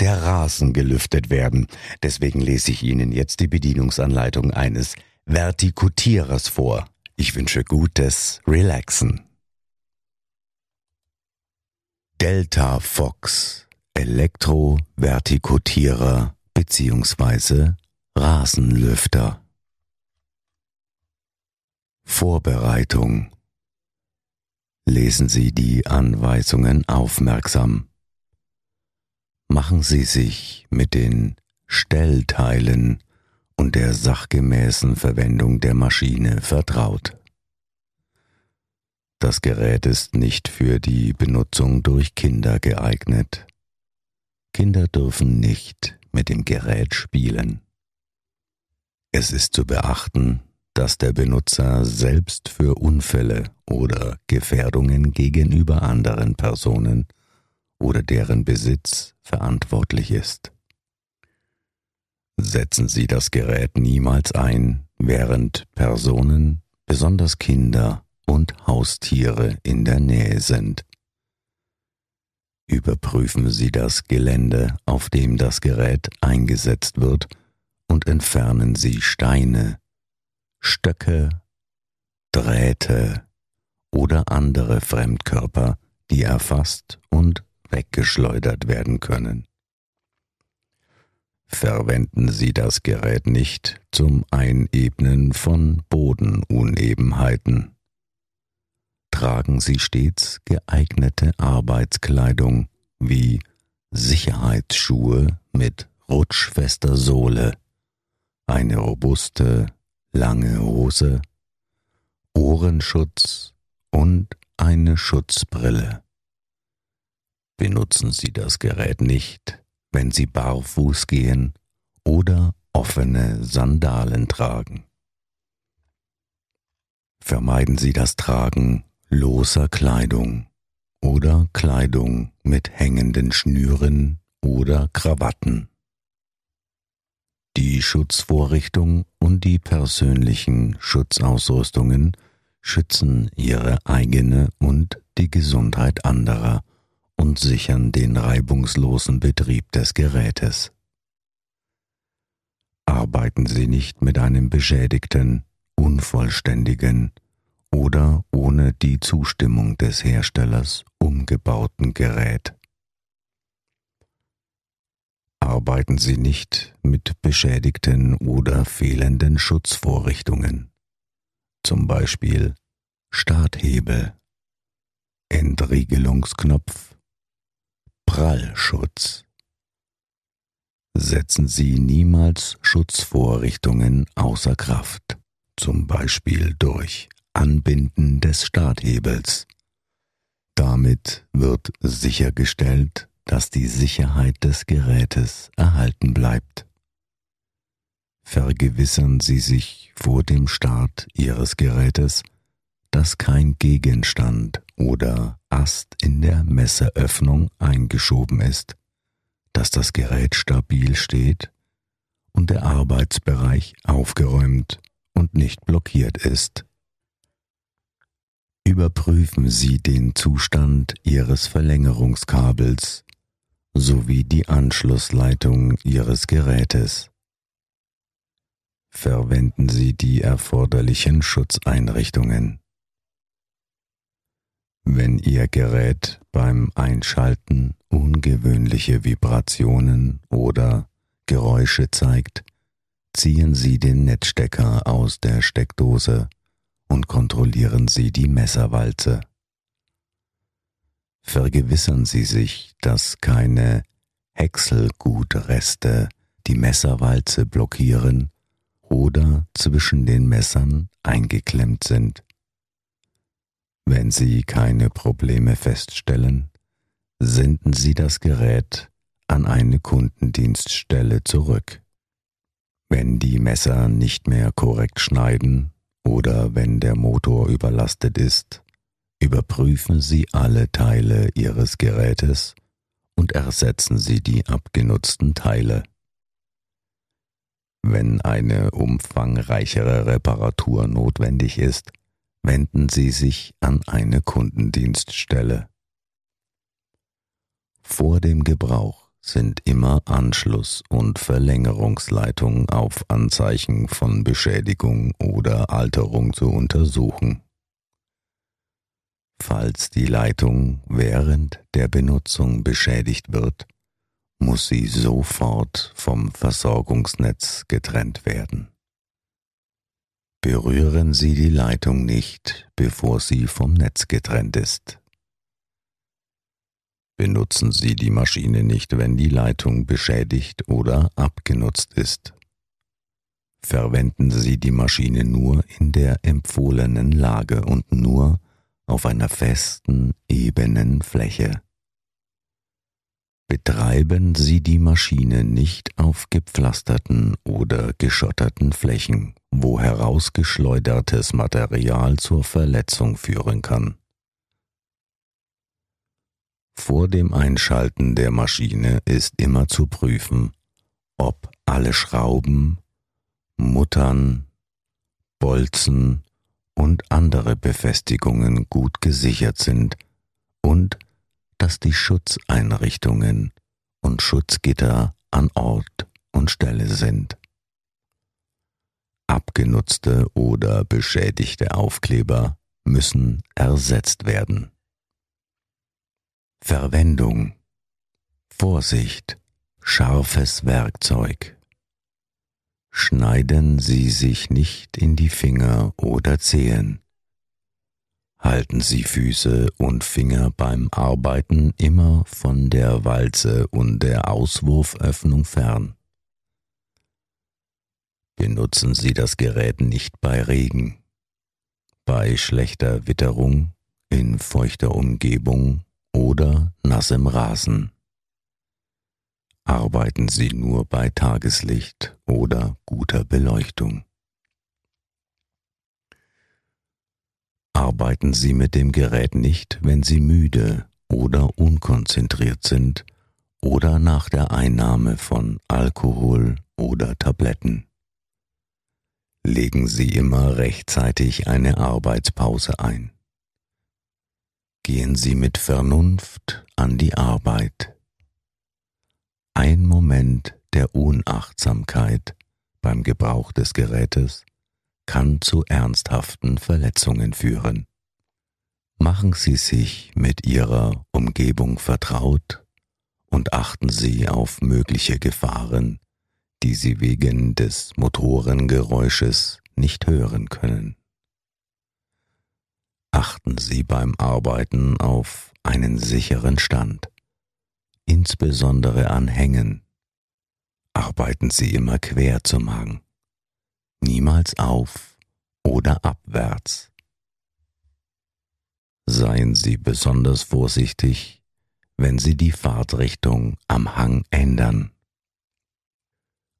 der Rasen gelüftet werden. Deswegen lese ich Ihnen jetzt die Bedienungsanleitung eines Vertikutierers vor. Ich wünsche gutes Relaxen. Delta Fox Elektrovertikutierer bzw. Rasenlüfter. Vorbereitung Lesen Sie die Anweisungen aufmerksam. Machen Sie sich mit den Stellteilen und der sachgemäßen Verwendung der Maschine vertraut. Das Gerät ist nicht für die Benutzung durch Kinder geeignet. Kinder dürfen nicht mit dem Gerät spielen. Es ist zu beachten, dass der Benutzer selbst für Unfälle oder Gefährdungen gegenüber anderen Personen oder deren Besitz verantwortlich ist. Setzen Sie das Gerät niemals ein, während Personen, besonders Kinder und Haustiere in der Nähe sind. Überprüfen Sie das Gelände, auf dem das Gerät eingesetzt wird, und entfernen Sie Steine, Stöcke, Drähte oder andere Fremdkörper, die erfasst und weggeschleudert werden können. Verwenden Sie das Gerät nicht zum Einebnen von Bodenunebenheiten. Tragen Sie stets geeignete Arbeitskleidung wie Sicherheitsschuhe mit rutschfester Sohle, eine robuste lange Hose, Ohrenschutz und eine Schutzbrille. Benutzen Sie das Gerät nicht, wenn Sie barfuß gehen oder offene Sandalen tragen. Vermeiden Sie das Tragen loser Kleidung oder Kleidung mit hängenden Schnüren oder Krawatten. Die Schutzvorrichtung und die persönlichen Schutzausrüstungen schützen ihre eigene und die Gesundheit anderer und sichern den reibungslosen Betrieb des Gerätes. Arbeiten Sie nicht mit einem beschädigten, unvollständigen oder ohne die Zustimmung des Herstellers umgebauten Gerät arbeiten sie nicht mit beschädigten oder fehlenden Schutzvorrichtungen, zum Beispiel Starthebel, Entriegelungsknopf, Prallschutz. Setzen Sie niemals Schutzvorrichtungen außer Kraft, zum Beispiel durch Anbinden des Starthebels. Damit wird sichergestellt, dass die Sicherheit des Gerätes erhalten bleibt. Vergewissern Sie sich vor dem Start Ihres Gerätes, dass kein Gegenstand oder Ast in der Messeröffnung eingeschoben ist, dass das Gerät stabil steht und der Arbeitsbereich aufgeräumt und nicht blockiert ist. Überprüfen Sie den Zustand Ihres Verlängerungskabels sowie die Anschlussleitung Ihres Gerätes. Verwenden Sie die erforderlichen Schutzeinrichtungen. Wenn Ihr Gerät beim Einschalten ungewöhnliche Vibrationen oder Geräusche zeigt, ziehen Sie den Netzstecker aus der Steckdose und kontrollieren Sie die Messerwalze vergewissern Sie sich, dass keine Häckselgutreste die Messerwalze blockieren oder zwischen den Messern eingeklemmt sind. Wenn Sie keine Probleme feststellen, senden Sie das Gerät an eine Kundendienststelle zurück. Wenn die Messer nicht mehr korrekt schneiden oder wenn der Motor überlastet ist, überprüfen Sie alle Teile Ihres Gerätes und ersetzen Sie die abgenutzten Teile. Wenn eine umfangreichere Reparatur notwendig ist, wenden Sie sich an eine Kundendienststelle. Vor dem Gebrauch sind immer Anschluss- und Verlängerungsleitungen auf Anzeichen von Beschädigung oder Alterung zu untersuchen. Falls die Leitung während der Benutzung beschädigt wird, muss sie sofort vom Versorgungsnetz getrennt werden. Berühren Sie die Leitung nicht, bevor sie vom Netz getrennt ist. Benutzen Sie die Maschine nicht, wenn die Leitung beschädigt oder abgenutzt ist. Verwenden Sie die Maschine nur in der empfohlenen Lage und nur auf einer festen, ebenen Fläche. Betreiben Sie die Maschine nicht auf gepflasterten oder geschotterten Flächen, wo herausgeschleudertes Material zur Verletzung führen kann. Vor dem Einschalten der Maschine ist immer zu prüfen, ob alle Schrauben, Muttern, Bolzen und andere Befestigungen gut gesichert sind und dass die Schutzeinrichtungen und Schutzgitter an Ort und Stelle sind. Abgenutzte oder beschädigte Aufkleber müssen ersetzt werden. Verwendung Vorsicht, scharfes Werkzeug. Schneiden Sie sich nicht in die Finger oder Zehen. Halten Sie Füße und Finger beim Arbeiten immer von der Walze und der Auswurföffnung fern. Benutzen Sie das Gerät nicht bei Regen, bei schlechter Witterung, in feuchter Umgebung oder nassem Rasen. Arbeiten Sie nur bei Tageslicht oder guter Beleuchtung. Arbeiten Sie mit dem Gerät nicht, wenn Sie müde oder unkonzentriert sind oder nach der Einnahme von Alkohol oder Tabletten. Legen Sie immer rechtzeitig eine Arbeitspause ein gehen Sie mit Vernunft an die Arbeit. Ein Moment der Unachtsamkeit beim Gebrauch des Gerätes kann zu ernsthaften Verletzungen führen. Machen Sie sich mit Ihrer Umgebung vertraut und achten Sie auf mögliche Gefahren, die Sie wegen des Motorengeräusches nicht hören können achten Sie beim Arbeiten auf einen sicheren Stand, insbesondere an Hängen. Arbeiten Sie immer quer zum Hang, niemals auf oder abwärts. Seien Sie besonders vorsichtig, wenn Sie die Fahrtrichtung am Hang ändern.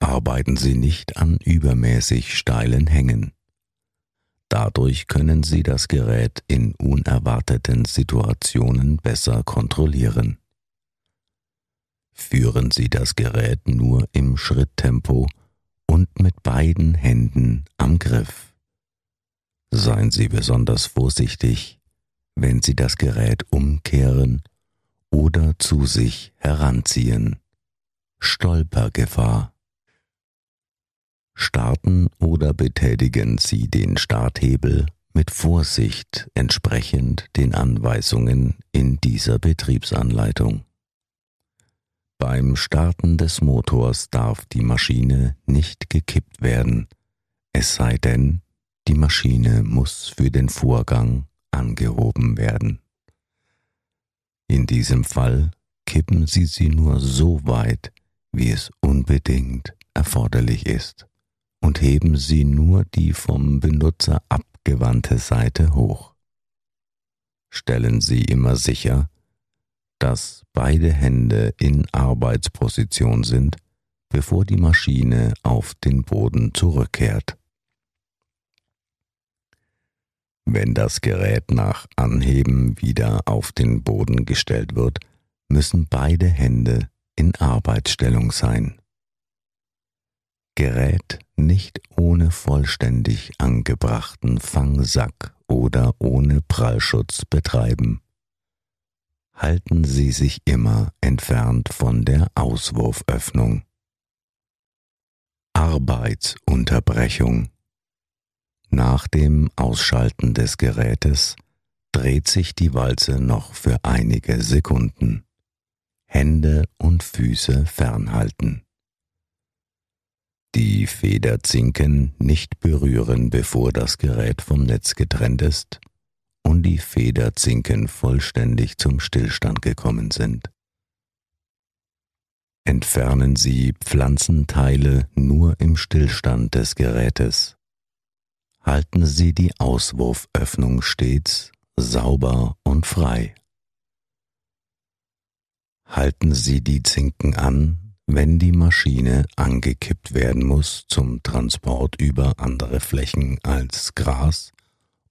Arbeiten Sie nicht an übermäßig steilen Hängen Dadurch können Sie das Gerät in unerwarteten Situationen besser kontrollieren. Führen Sie das Gerät nur im Schritttempo und mit beiden Händen am Griff. Seien Sie besonders vorsichtig, wenn Sie das Gerät umkehren oder zu sich heranziehen. Stolpergefahr. Starten oder betätigen Sie den Starthebel mit Vorsicht entsprechend den Anweisungen in dieser Betriebsanleitung. Beim Starten des Motors darf die Maschine nicht gekippt werden, es sei denn, die Maschine muss für den Vorgang angehoben werden. In diesem Fall kippen Sie sie nur so weit, wie es unbedingt erforderlich ist und heben Sie nur die vom Benutzer abgewandte Seite hoch. Stellen Sie immer sicher, dass beide Hände in Arbeitsposition sind, bevor die Maschine auf den Boden zurückkehrt. Wenn das Gerät nach Anheben wieder auf den Boden gestellt wird, müssen beide Hände in Arbeitsstellung sein. Gerät nicht ohne vollständig angebrachten Fangsack oder ohne Prallschutz betreiben. Halten Sie sich immer entfernt von der Auswurföffnung. Arbeitsunterbrechung nach dem Ausschalten des Gerätes dreht sich die Walze noch für einige Sekunden. Hände und Füße fernhalten. Die Federzinken nicht berühren, bevor das Gerät vom Netz getrennt ist und die Federzinken vollständig zum Stillstand gekommen sind. Entfernen Sie Pflanzenteile nur im Stillstand des Gerätes halten Sie die Auswurföffnung stets sauber und frei. Halten Sie die Zinken an, wenn die Maschine angekippt werden muss zum Transport über andere Flächen als Gras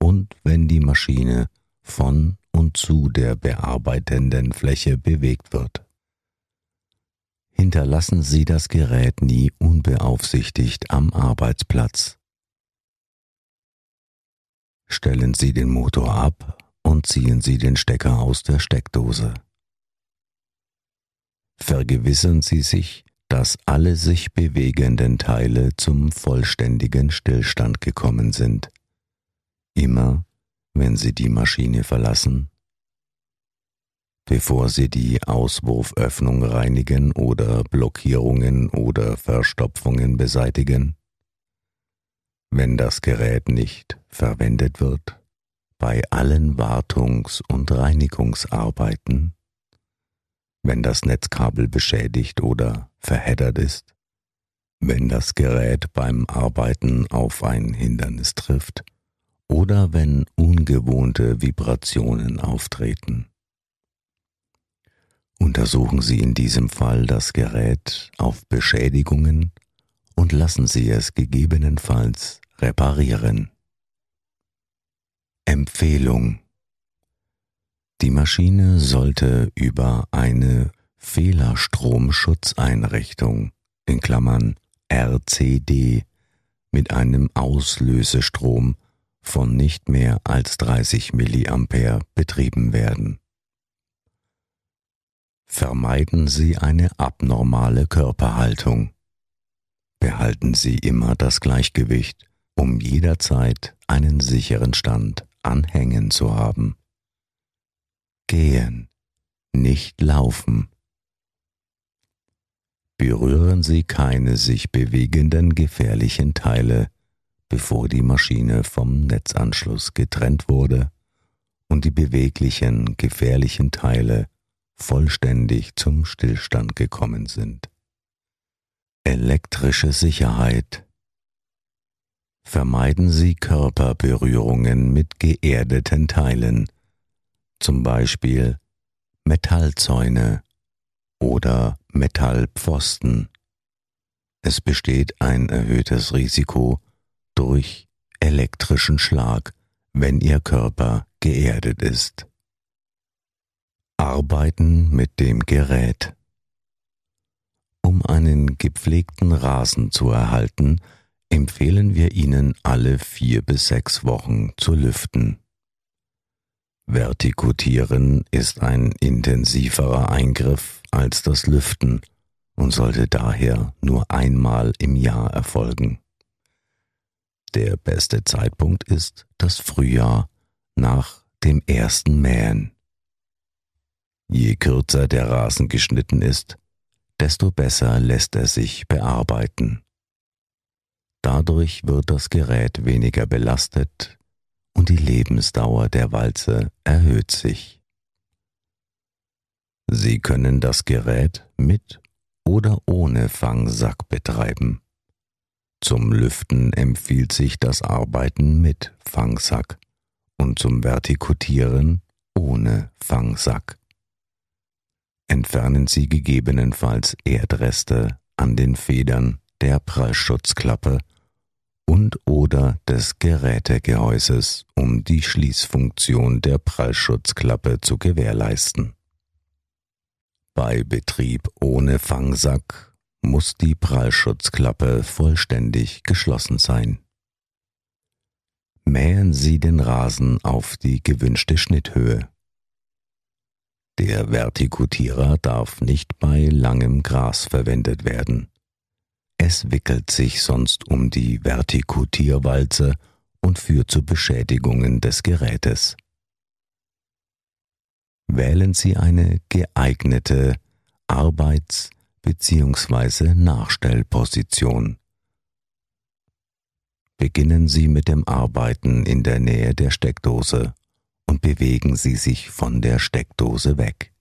und wenn die Maschine von und zu der bearbeitenden Fläche bewegt wird. Hinterlassen Sie das Gerät nie unbeaufsichtigt am Arbeitsplatz stellen Sie den Motor ab und ziehen Sie den Stecker aus der Steckdose. Vergewissern Sie sich, dass alle sich bewegenden Teile zum vollständigen Stillstand gekommen sind. Immer, wenn Sie die Maschine verlassen, bevor Sie die Auswurföffnung reinigen oder Blockierungen oder Verstopfungen beseitigen, wenn das Gerät nicht verwendet wird, bei allen Wartungs- und Reinigungsarbeiten, wenn das Netzkabel beschädigt oder verheddert ist, wenn das Gerät beim Arbeiten auf ein Hindernis trifft oder wenn ungewohnte Vibrationen auftreten. Untersuchen Sie in diesem Fall das Gerät auf Beschädigungen und lassen Sie es gegebenenfalls reparieren. Empfehlung Die Maschine sollte über eine Fehlerstromschutzeinrichtung in Klammern RCD mit einem Auslösestrom von nicht mehr als 30 mA betrieben werden. Vermeiden Sie eine abnormale Körperhaltung. Behalten Sie immer das Gleichgewicht, um jederzeit einen sicheren Stand anhängen zu haben. Gehen, nicht laufen. Berühren Sie keine sich bewegenden gefährlichen Teile, bevor die Maschine vom Netzanschluss getrennt wurde und die beweglichen gefährlichen Teile vollständig zum Stillstand gekommen sind. Elektrische Sicherheit. Vermeiden Sie Körperberührungen mit geerdeten Teilen, zum Beispiel Metallzäune oder Metallpfosten. Es besteht ein erhöhtes Risiko durch elektrischen Schlag, wenn Ihr Körper geerdet ist. Arbeiten mit dem Gerät. Um einen gepflegten Rasen zu erhalten, empfehlen wir Ihnen alle vier bis sechs Wochen zu lüften. Vertikutieren ist ein intensiverer Eingriff als das Lüften und sollte daher nur einmal im Jahr erfolgen. Der beste Zeitpunkt ist das Frühjahr nach dem ersten Mähen. Je kürzer der Rasen geschnitten ist, desto besser lässt er sich bearbeiten. Dadurch wird das Gerät weniger belastet und die Lebensdauer der Walze erhöht sich. Sie können das Gerät mit oder ohne Fangsack betreiben. Zum Lüften empfiehlt sich das Arbeiten mit Fangsack und zum Vertikutieren ohne Fangsack. entfernen Sie gegebenenfalls Erdreste an den Federn der Prallschutzklappe und oder des Gerätegehäuses, um die Schließfunktion der Prallschutzklappe zu gewährleisten. Bei Betrieb ohne Fangsack muss die Prallschutzklappe vollständig geschlossen sein. Mähen Sie den Rasen auf die gewünschte Schnitthöhe. Der Vertikutierer darf nicht bei langem Gras verwendet werden. Es wickelt sich sonst um die Vertikutierwalze und führt zu Beschädigungen des Gerätes. Wählen Sie eine geeignete Arbeits- bzw. Nachstellposition. Beginnen Sie mit dem Arbeiten in der Nähe der Steckdose und bewegen Sie sich von der Steckdose weg.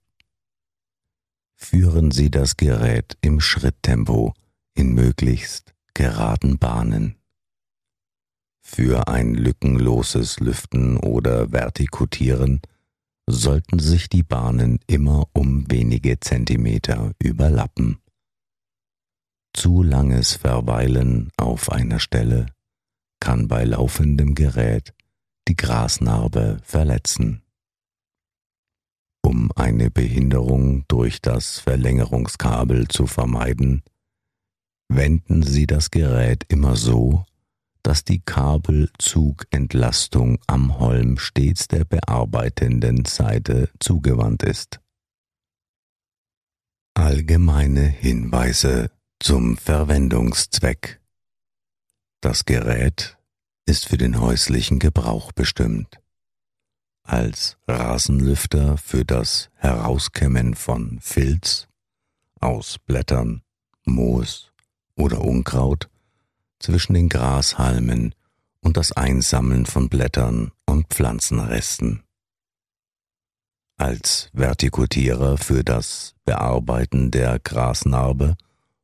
Führen Sie das Gerät im Schritttempo in möglichst geraden Bahnen. Für ein lückenloses Lüften oder Vertikutieren sollten sich die Bahnen immer um wenige Zentimeter überlappen. Zu langes Verweilen auf einer Stelle kann bei laufendem Gerät die Grasnarbe verletzen. Um eine Behinderung durch das Verlängerungskabel zu vermeiden, wenden Sie das Gerät immer so, dass die Kabelzugentlastung am Holm stets der bearbeitenden Seite zugewandt ist. Allgemeine Hinweise zum Verwendungszweck. Das Gerät ist für den häuslichen Gebrauch bestimmt. Als Rasenlüfter für das Herauskämmen von Filz aus Blättern, Moos oder Unkraut zwischen den Grashalmen und das Einsammeln von Blättern und Pflanzenresten. Als Vertikutierer für das Bearbeiten der Grasnarbe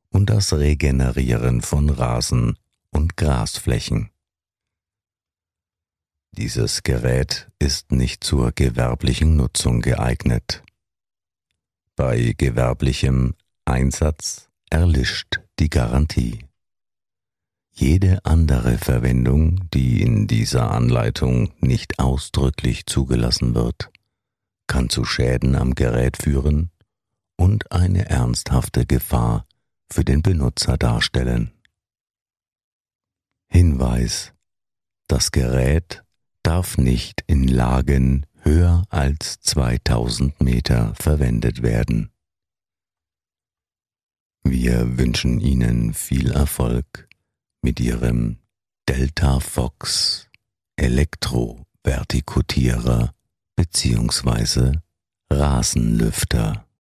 und das Regenerieren von Rasen und Grasflächen. Dieses Gerät ist nicht zur gewerblichen Nutzung geeignet. Bei gewerblichem Einsatz erlischt die Garantie. Jede andere Verwendung, die in dieser Anleitung nicht ausdrücklich zugelassen wird, kann zu Schäden am Gerät führen und eine ernsthafte Gefahr für den Benutzer darstellen. Hinweis Das Gerät darf nicht in Lagen höher als 2000 Meter verwendet werden. Wir wünschen Ihnen viel Erfolg mit Ihrem Delta Fox Elektrovertikutierer bzw. Rasenlüfter.